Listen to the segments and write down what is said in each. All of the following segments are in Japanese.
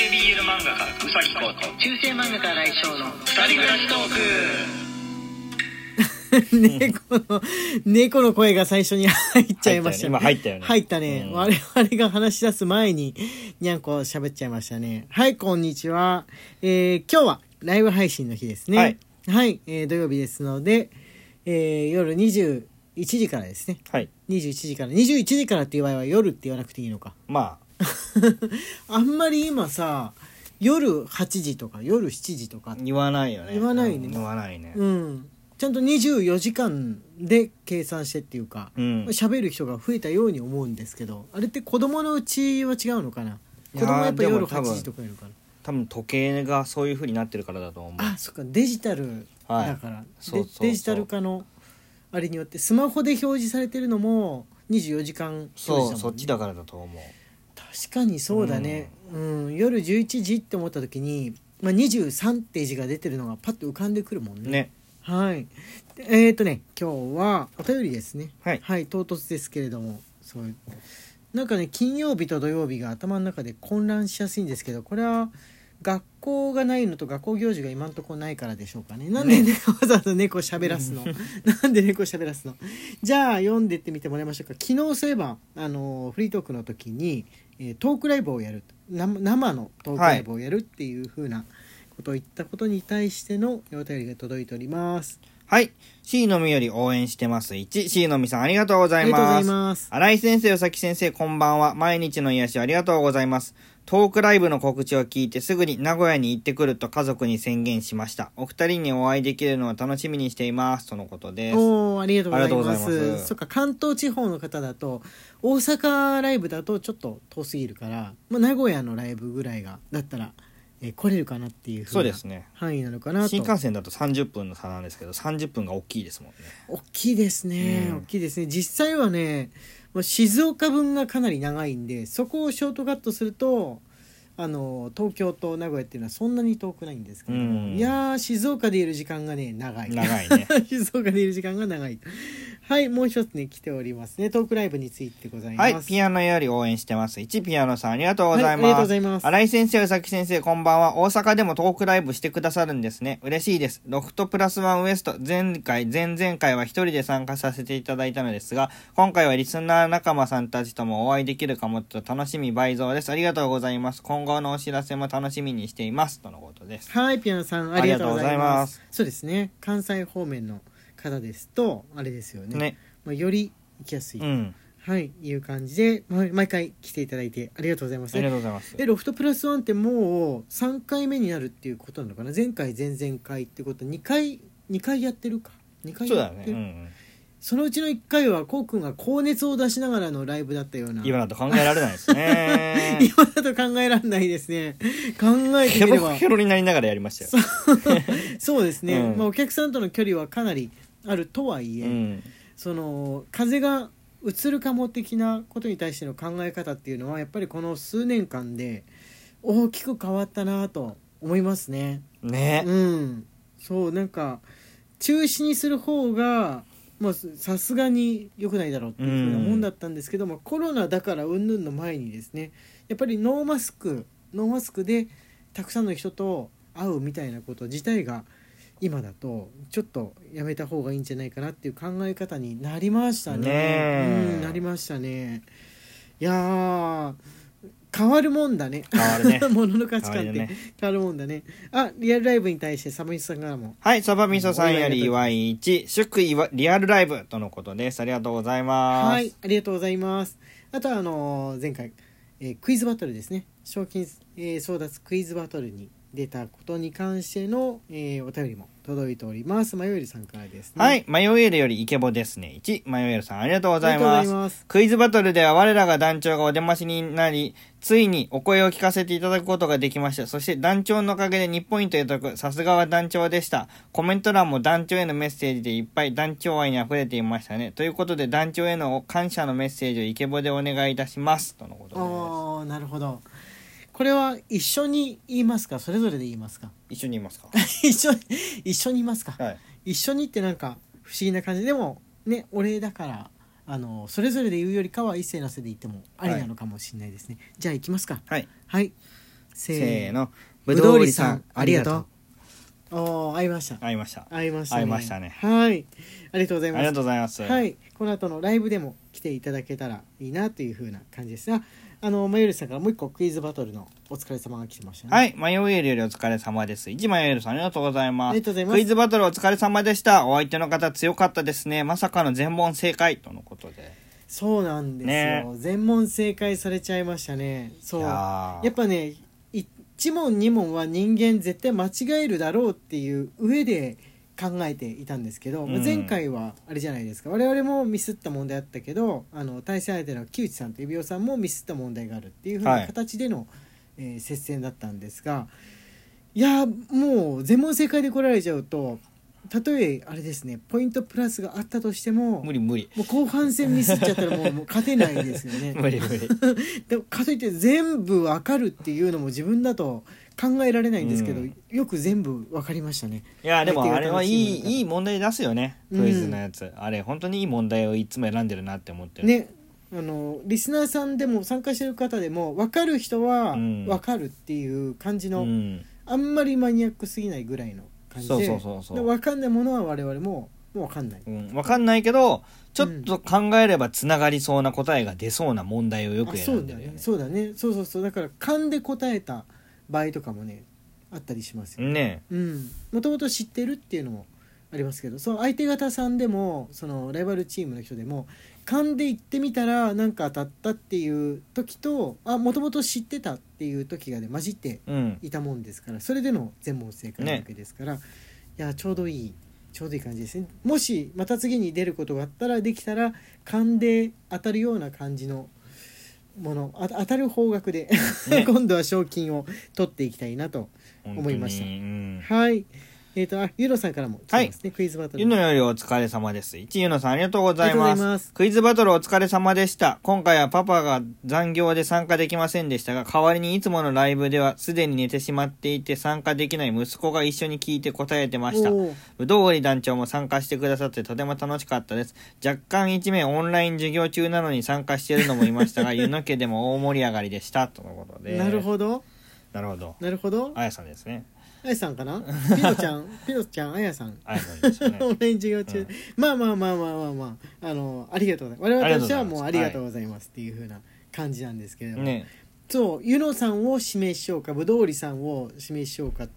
系 BL 漫画家うさぎこと中世漫画家来翔の二人暮らしトー 猫の猫の声が最初に入っちゃいました今入ったよね。入ったね、うん。我々 が話し出す前ににゃんこ喋っちゃいましたね。はいこんにちは、えー今日はライブ配信の日ですね。はい、はい。えー土曜日ですので、えー夜21時からですね。はい。21時から。21時からっていう場合は夜って言わなくていいのか。まあ んまり今さ夜8時とか夜7時とかあ言わないよね。言わないね。うん言わないね。うん。ちゃんと24時間で計算してっていうかうん。喋、る人が増えたように思うんですけどあれって子供のうちは違うのかな？子供はやっぱ夜8でも多分時とかいるから。多分時計がそういう風になってるからだと思う。あそっか。デジタルはい。だから、そうそうそう。でデジタル化のあれによってスマホで表示されてるのも24時間表示だもん、ね、そうそっちだからだと思う確かにそうだね、うん。夜11時って思った時に、まあ、23って字が出てるのがパッと浮かんでくるもんね。ね。はい。でえっ、ー、とね今日はお便りですね。はい。唐突ですけれども。そういう。なんかね金曜日と土曜日が頭の中で混乱しやすいんですけどこれは学校がないのと学校行事が今んとこないからでしょうかねなんでねわざわざ猫喋らすの？なんで猫喋らすの？じゃあ読んでってみてもらいましょうか昨日そういえばあのフリートークの時に、えートークライブをやる生生のトークライブをやるっていう風なことを言ったことに対してのお便りが届いておりますはい。C のみより応援してます。1。C のみさんありがとうございありがとうござます。います新井先生、うさき先生、こんばんは。毎日の癒しありがとうございます。トークライブの告知を聞いてすぐに名古屋に行ってくると家族に宣言しました。お二人にお会いできるのを楽しみにしています。とのことです。おーありがとうございますますそっか関東地方の方だと大阪ライブだとちょっと遠すぎるから、まあ、名古屋のライブぐらいがだったら、えー来れるかなっていうふそうですね。範囲なのかなと新幹線だと30分の差なんですけど、30分が大きいですもんね。大きいですね、うん大きいですね実際はねもう静岡分がかなり長いんでそこをショートカットするとあの東京と名古屋っていうのはそんなに遠くないんですけどいやー静岡でいる時間がね長い。長いね。静岡でいる時間が長いはいもう一つね来ておりますねトークライブについてございますはい。ピアノより応援してます。1。ピアノさんありがとうございます。はいありがとうございます新井先生、うさき先生、こんばんは。大阪でもトークライブしてくださるんですね。嬉しいです。ロフトプラスワンウエスト、前回、前々回は一人で参加させていただいたのですが、今回はリスナー仲間さんたちともお会いできるかもと楽しみ倍増です。ありがとうございます。今後のお知らせも楽しみにしています。とのことです。はいピアノさんありがとうございまますすそうですね関西方面の方ですとあれですよね。ね。まあ、より行きやすい、うん。はいいう感じで、ま毎回来ていただいてありがとうございます。ありがとうございます。えロフトプラスワンってもう3回目になるっていうことなのかな？前回前々回ってこと？2回2回やってるか？2回そうだってるう。そのうちの1回はこうくんが高熱を出しながらのライブだったような。今だと考えられないですね。今だと考えられないですね。考えてヘみれば。ロヘロになりながらやりましたよ。そうですね、うん。まあ、お客さんとの距離はかなりあるとはいえ、うん。その風が移るかも的なことに対しての考え方っていうのはやっぱりこの数年間で大きく変わったなと思いますね。ね。うん、そうなんか中止にする方がまあさすがに良くないだろうっていうふうなもんだったんですけども、コロナだから云々の前にですねやっぱりノーマスクノーマスクでたくさんの人と会うみたいなこと自体が今だとちょっとやめた方がいいんじゃないかなっていう考え方になりましたね。ねえうん、なりましたね。いやー変わるもんだね。変わるね ものの価値観って変わるねるもんだね。あ、リアルライブに対してサムイスさんからも。はい、そばみそさんより祝い1、祝いわリアルライブとのことです。ありがとうございます。はい、ありがとうございます。あとはあのー前回、えークイズバトルですね。賞金、えー争奪クイズバトルに出たことに関しての、えーお便りも届いております。マヨエルさんからですね。はい、マヨエルよりイケボですね。1、マヨエルさんありがとうございますがとうござい。ます。クイズバトルでは我らが団長がお出ましになり、ついにお声を聞かせていただくことができました。そして団長のおかげで2ポイント得得。さすがは団長でした。コメント欄も団長へのメッセージでいっぱい団長愛に溢れていましたね。ということで団長への感謝のメッセージをイケボでお願いいたします。とのことです。ああ、なるほど。これは一緒に言いますか？それぞれで言いますか？一緒にいますか？一緒に、一緒に言いますか？はい。一緒にってなんか不思議な感じ。でもねお礼だからあのそれぞれで言うよりかは一斉のせで言ってもありなのかもしれないですね、じゃあ行きますか。はい。はい。せせーの。ぶどうりさんありがとう。おー会いました。会いました。会いましたね。会いましたね。はい。ありがとうございありがますとうございます。はい。この後のライブでも来ていただけたらいいなというふうな感じですがあのまゆるさんからもう一個クイズバトルのお疲れ様が来てましたねはい。迷えるよりお疲れ様です。一迷えるさんありがとうございます。ありがとうございますクイズバトルお疲れ様でした。お相手の方強かったですね。まさかの全問正解とのことで。そうなんですよ、ね全問正解されちゃいましたねそういややーっぱね1問2問は人間絶対間違えるだろうっていう上で考えていたんですけど、うん。前回はあれじゃないですか。我々もミスった問題あったけどあの対戦相手の木内さんと指輪さんもミスった問題があるっていうふうはない。形での、えー接戦だったんですがいやもう全問正解で来られちゃうとたとえあれですねポイントプラスがあったとしても無理無理。もう後半戦ミスっちゃったらもうもう勝てないですよね。無理無理。でもかといって全部わかるっていうのも自分だと考えられないんですけど、うんよく全部わかりましたね。いや、でもあれはいい、いい問題出すよね。クイズのやつ。あれ、本当にいい問題をいつも選んでるなって思ってる。ねあのリスナーさんでも参加してる方でも分かる人はうん分かるっていう感じの、うん。あんまりマニアックすぎないぐらいの感じで。そうそうそうそう。で分かんないものは我々ももう分かんない。うん。わかんないけど、ちょっと考えればつながりそうな答えが出そうな問題をよくあそうだね。選んでるよね。そうだね。そうそうそう。だから勘で答えた場合とかもねあったりしますよね。うん、もともと知ってるっていうのもありますけどその相手方さんでもそのライバルチームの人でも勘で行ってみたらなんか当たったっていう時とあもともと知ってたっていう時がね混じってうん。いたもんですからそれでの全問正解なわけですから、いやちょうどいいちょうどいい感じですねもしまた次に出ることがあったらできたら勘で当たるような感じのものあ当たる方角で、ね 今度は賞金を取っていきたいなと思いました本当にうん。はい。えっ、と、あ、ゆのさんからも来てますね、クイズバトル。ゆのよりお疲れ様です。一ゆのさんありがとうございます。ますクイズバトルお疲れ様でした。今回はパパが残業で参加できませんでしたが、代わりにいつものライブではすでに寝てしまっていて参加できない息子が一緒に聞いて答えてました。ぶどう折り団長も参加してくださってとても楽しかったです。若干一名オンライン授業中なのに参加しているのもいましたが、ゆの家でも大盛り上がりでした。とのことで。なるど。ほど。なるほど。なるほど。あやさんですね。あやさんかな？ピノちゃん、ピノちゃん、あやさん。あやさんですよね。オンライン授業中、うんまあまあまあまあまあまあ、あの、ありがとうございます。我々としてはもうあありがとうございますっていう風な感じなんですけれども。ね。そう、ゆのさんを指名しようか、ぶどうりさんを指名しようか、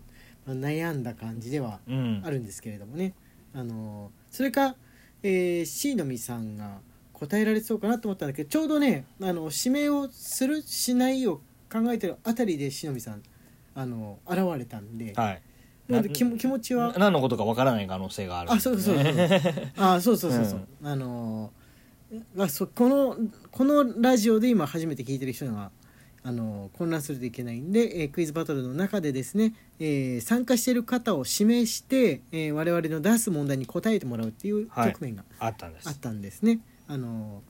まあ悩んだ感じではうんあ。るんですけれどもね。あの、それか、えー、C のみさんが答えられそうかなと思ったんだけどちょうどねあの指名をするしないを考えてるあたりでしのみさんあの現れたんで。はい。なので気も気持ちはな何のことかわからない可能性がある、あそうそうそうあそうそうそうそう、あのあそこのこのラジオで今初めて聞いてる人があの混乱するといけないんで、えークイズバトルの中でですね、えー参加している方を指名して、えー我々の出す問題に答えてもらうっていうはい。局面があったんです。あったんですね。あの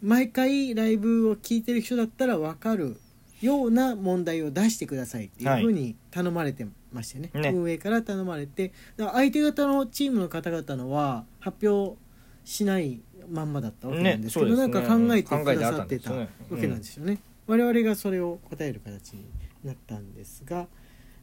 毎回ライブを聞いてる人だったら分かるような問題を出してくださいっていうふうに頼まれてましたよね,、ね。運営から頼まれて。相手方のチームの方々のは発表しないまんまだったわけなんですけど、ねね。なんか考えてくださってたわたんですよね。けなんですよね。我々がそれを答える形になったんですが。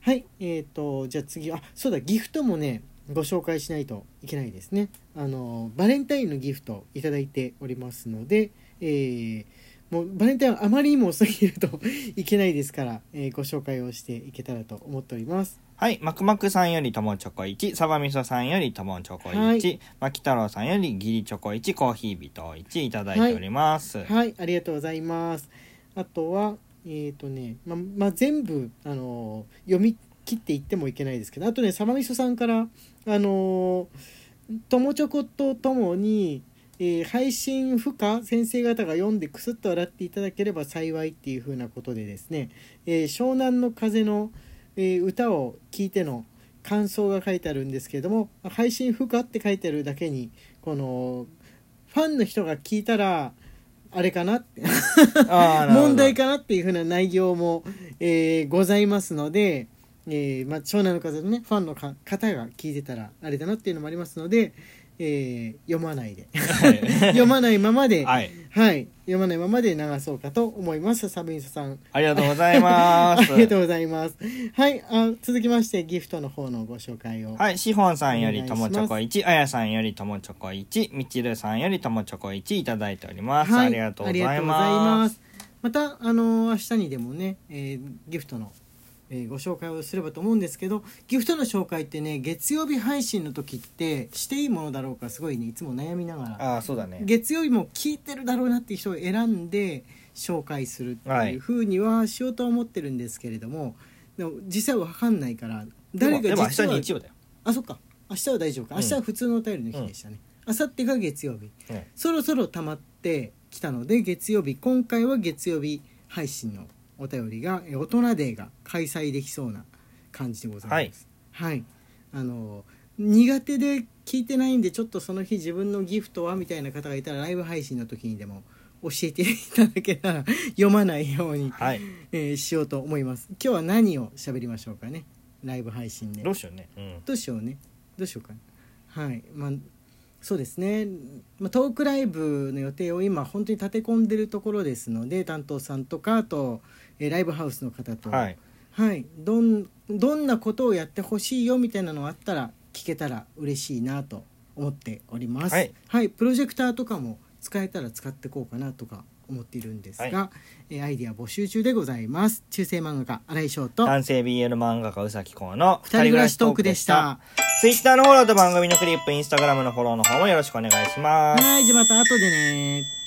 はいえー、とじゃあ次。あそうだギフトもねご紹介しないといけないですね。あのバレンタインのギフトいただいておりますので、えーもうバレンタインはあまりにも過ぎるといけないですから、えーご紹介をしていけたらと思っております。はい。マクマクさんよりともチョコ1、サバミソさんよりともチョコ1、はい。マキ太郎さんよりギリチョコ1、コーヒービト1いただいております。はい。ありがとうございます。あとはえっ、とねままあ全部あの読み切っていってもいけないですけどあとねサバミソさんからあのともチョコとともに、えー配信不可先生方が読んでクスッと笑っていただければ幸いっていう風なことでですね、えー湘南の風の、えー歌を聞いての感想が書いてあるんですけれども配信不可って書いてあるだけにこのファンの人が聞いたらあれかな 問題かなっていう風な内容も、えーございますので、えーまあ、湘南の風のねファンのか方が聞いてたらあれだなっていうのもありますので、えー読まないで。はい。読まないままで。は、はい。い。読まないままで流そうかと思います。サブインサさん。ありがとうございます。ありがとうございます。はい。あ続きましてギフトの方のご紹介を。はい、シフォンさんよりともチョコ1、あやさんよりともチョコ1、みちるさんよりともチョコ1いただいております。はい。ありがとうございま。ます。すまたあの明日にでもね、えーギフトの、えーご紹介をすればと思うんですけどギフトの紹介ってね月曜日配信の時ってしていいものだろうかすごいねいつも悩みながら。ああ、そうだね。月曜日も聞いてるだろうなっていう人を選んで紹介するってはいいうふうにはしようとは思ってるんですけれどもでも実際わかんないから誰が実は日日曜だよ。あそっか。明日は大丈夫か。うん。明日は普通のお便りの日でしたね、明後日が月曜日。うん。そろそろ溜まってきたので月曜日今回は月曜日配信のお便りがえ大人デーが開催できそうな感じでございます。はい、あの苦手で聞いてないんでちょっとその日自分のギフトはみたいな方がいたらライブ配信の時にでも教えていただけたら読まないように、はい。えーしようと思います。今日は何を喋りましょうかね。ライブ配信で。どうしようね。うん。どうしようね。どうしようか。はい。まあそうですね、まあ、トークライブの予定を今本当に立て込んでるところですので担当さんとかあと、えーライブハウスの方とはい。はい、どんどんなことをやってほしいよみたいなのがあったら聞けたら嬉しいなと思っております。はい、プロジェクターとかも使えたら使っていこうかなとか思っているんですが、はえーアイディア募集中でございます。中世漫画家新井翔と男性 BL 漫画家うさきこうの二人暮らしトークでした。。ツイッターのフォローと番組のクリップ、インスタグラムのフォローの方もよろしくお願いします。はい、じゃあまた後でね。